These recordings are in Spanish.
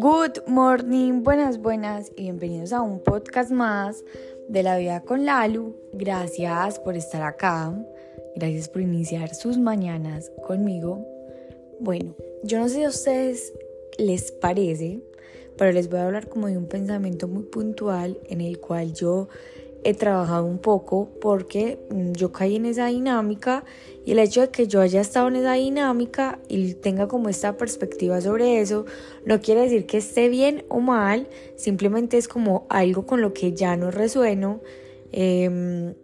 Good morning, buenas, buenas y bienvenidos a un podcast más de la vida con Lalu. Gracias por estar acá, gracias por iniciar sus mañanas conmigo. Bueno, yo no sé si a ustedes les parece, pero les voy a hablar como de un pensamiento muy puntual en el cual yo he trabajado un poco porque mm, yo caí en esa dinámica y el hecho de que yo haya estado en esa dinámica y tenga como esta perspectiva sobre eso no quiere decir que esté bien o mal, simplemente es como algo con lo que ya no resueno em,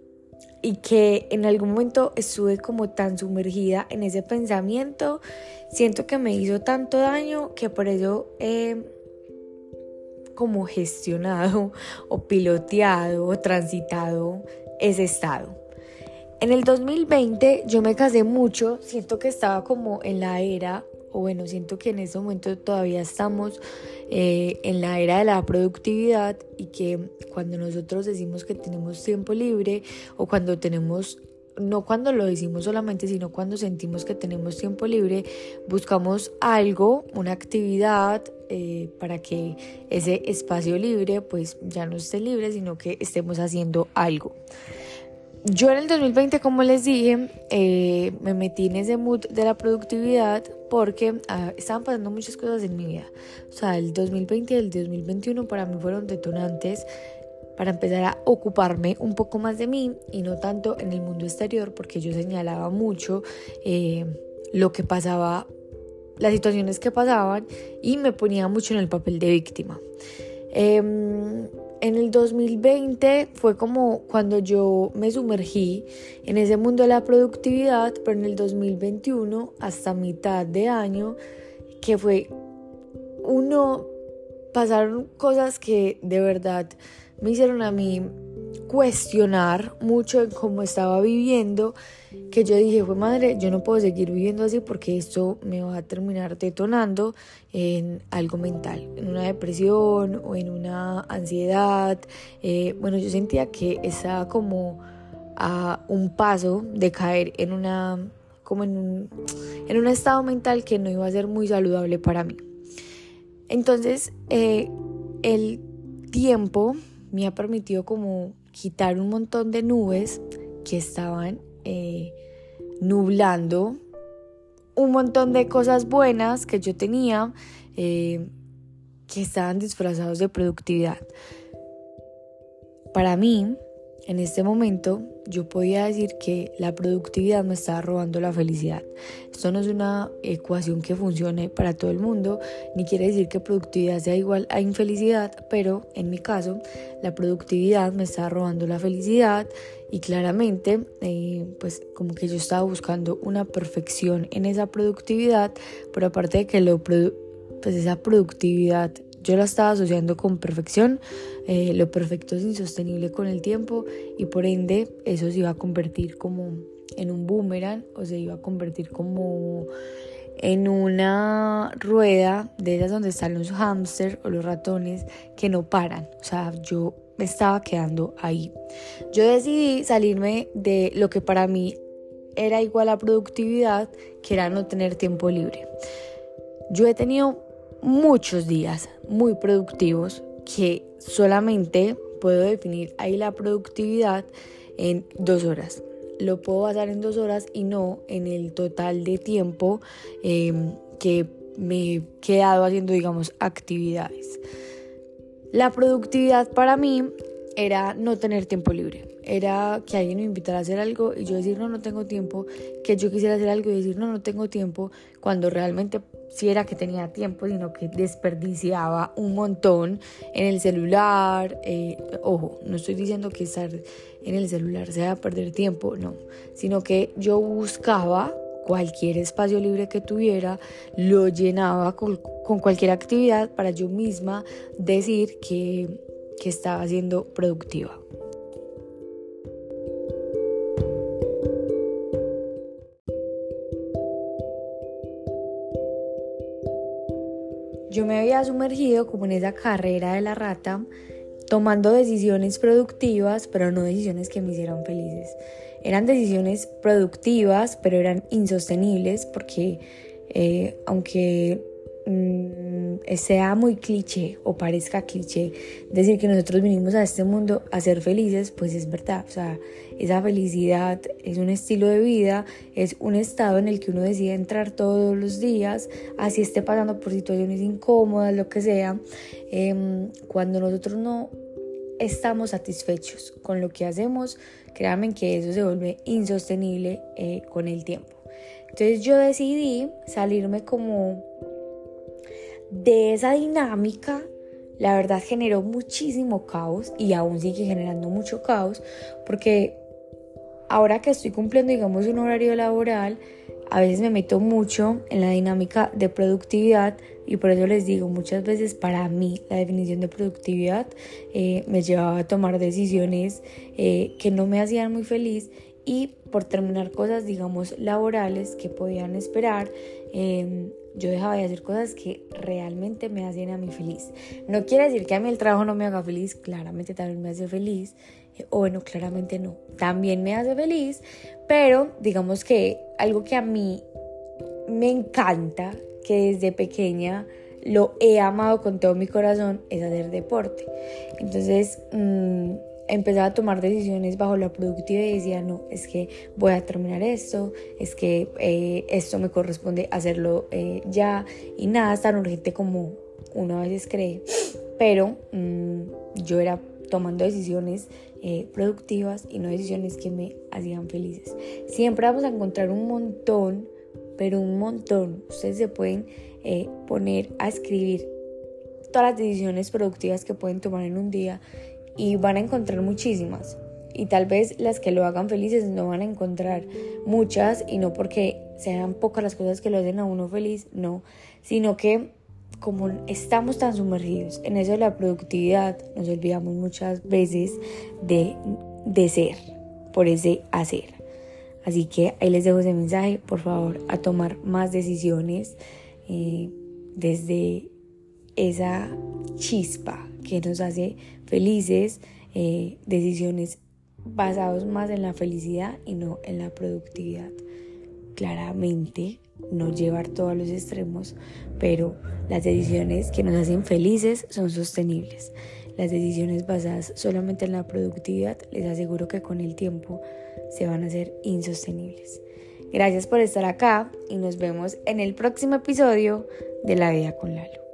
y que en algún momento estuve como tan sumergida en ese pensamiento, siento que me hizo tanto daño que por eso... he como gestionado o piloteado o transitado ese estado. En el 2020 yo me casé mucho, siento que estaba como en la era, o bueno, siento que en ese momento todavía estamos eh, en la era de la productividad y que cuando nosotros decimos que tenemos tiempo libre o cuando tenemos no cuando lo decimos solamente, sino cuando sentimos que tenemos tiempo libre, buscamos algo, una actividad, eh, para que ese espacio libre pues ya no esté libre, sino que estemos haciendo algo. Yo en el 2020, como les dije, eh, me metí en ese mood de la productividad porque ah, estaban pasando muchas cosas en mi vida. O sea, el 2020 y el 2021 para mí fueron detonantes para empezar a ocuparme un poco más de mí y no tanto en el mundo exterior porque yo señalaba mucho eh, lo que pasaba las situaciones que pasaban y me ponía mucho en el papel de víctima. Em, en el 2020 fue como cuando yo me sumergí en ese mundo de la productividad, pero en el 2021 hasta mitad de año, que fue uno, pasaron cosas que de verdad me hicieron a mí cuestionar mucho en cómo estaba viviendo, que yo dije, fue madre, yo no puedo seguir viviendo así porque esto me va a terminar detonando en algo mental, en una depresión o en una ansiedad. Eh, bueno, yo sentía que estaba como a un paso de caer en una como en un, en un estado mental que no iba a ser muy saludable para mí. Entonces, eh, el tiempo me ha permitido como quitar un montón de nubes que estaban eh, nublando un montón de cosas buenas que yo tenía eh, que estaban disfrazados de productividad. Para mí, en este momento yo podía decir que la productividad me estaba robando la felicidad. Esto no es una ecuación que funcione para todo el mundo, ni quiere decir que productividad sea igual a infelicidad, pero en mi caso la productividad me estaba robando la felicidad y claramente eh, pues como que yo estaba buscando una perfección en esa productividad, pero aparte de que lo pues esa productividad yo la estaba asociando con perfección, eh, lo perfecto es insostenible con el tiempo y por ende eso se iba a convertir como en un boomerang o se iba a convertir como en una rueda de esas donde están los hámster o los ratones que no paran. O sea, yo me estaba quedando ahí. Yo decidí salirme de lo que para mí era igual a productividad, que era no tener tiempo libre. Yo he tenido muchos días muy productivos que solamente puedo definir ahí la productividad en dos horas. Lo puedo basar en dos horas y no en el total de tiempo em, que me he quedado haciendo, digamos, actividades. La productividad para mí era no tener tiempo libre. Era que alguien me invitara a hacer algo y yo decir, no, no tengo tiempo. Que yo quisiera hacer algo y decir, no, no tengo tiempo. Cuando realmente si era que tenía tiempo, sino que desperdiciaba un montón en el celular. Eh, ojo, no estoy diciendo que estar en el celular sea perder tiempo, no, sino que yo buscaba cualquier espacio libre que tuviera, lo llenaba con, con cualquier actividad para yo misma decir que, que estaba siendo productiva. Yo me había sumergido como en esa carrera de la rata, tomando decisiones productivas, pero no decisiones que me hicieran felices. Eran decisiones productivas, pero eran insostenibles porque eh, aunque mm, sea muy cliché o parezca cliché decir que nosotros vinimos a este mundo a ser felices, pues es verdad. O sea, esa felicidad es un estilo de vida, es un estado en el que uno decide entrar todos los días, así esté pasando por situaciones incómodas, lo que sea. Em, cuando nosotros no estamos satisfechos con lo que hacemos, créanme que eso se vuelve insostenible eh, con el tiempo. Entonces yo decidí salirme como de esa dinámica. La verdad generó muchísimo caos y aún sigue generando mucho caos porque ahora que estoy cumpliendo digamos un horario laboral, a veces me meto mucho en la dinámica de productividad y por eso les digo, muchas veces para mí la definición de productividad eh, me llevaba a tomar decisiones eh, que no me hacían muy feliz y por terminar cosas, digamos, laborales que podían esperar, em, yo dejaba de hacer cosas que realmente me hacían a mí feliz. No quiere decir que a mí el trabajo no me haga feliz, claramente también me hace feliz, eh, o bueno, claramente no, también me hace feliz, pero digamos que algo que a mí me encanta, que desde pequeña lo he amado con todo mi corazón, es hacer deporte. Entonces, mmm, empezaba a tomar decisiones bajo la productividad y decía, no, es que voy a terminar esto, es que eh, esto me corresponde hacerlo eh, ya y nada es tan urgente como uno a veces cree, pero mm, yo era tomando decisiones eh, productivas y no decisiones que me hacían felices. Siempre vamos a encontrar un montón, pero un montón. Ustedes se pueden poner a escribir todas las decisiones productivas que pueden tomar en un día y van a encontrar muchísimas. Y tal vez las que lo hagan felices no van a encontrar muchas y no porque sean pocas las cosas que lo hacen a uno feliz, no, sino que como estamos tan sumergidos en eso de la productividad, nos olvidamos muchas veces de, de ser, por ese hacer. Así que ahí les dejo ese mensaje, por favor, a tomar más decisiones eh, desde esa chispa que nos hace felices, eh, decisiones basadas más en la felicidad y no en la productividad. Claramente, no llevar todos los extremos, pero las decisiones que nos hacen felices son sostenibles. Las decisiones basadas solamente en la productividad, les aseguro que con el tiempo se van a hacer insostenibles. Gracias por estar acá y nos vemos en el próximo episodio de La Vida con Lalo.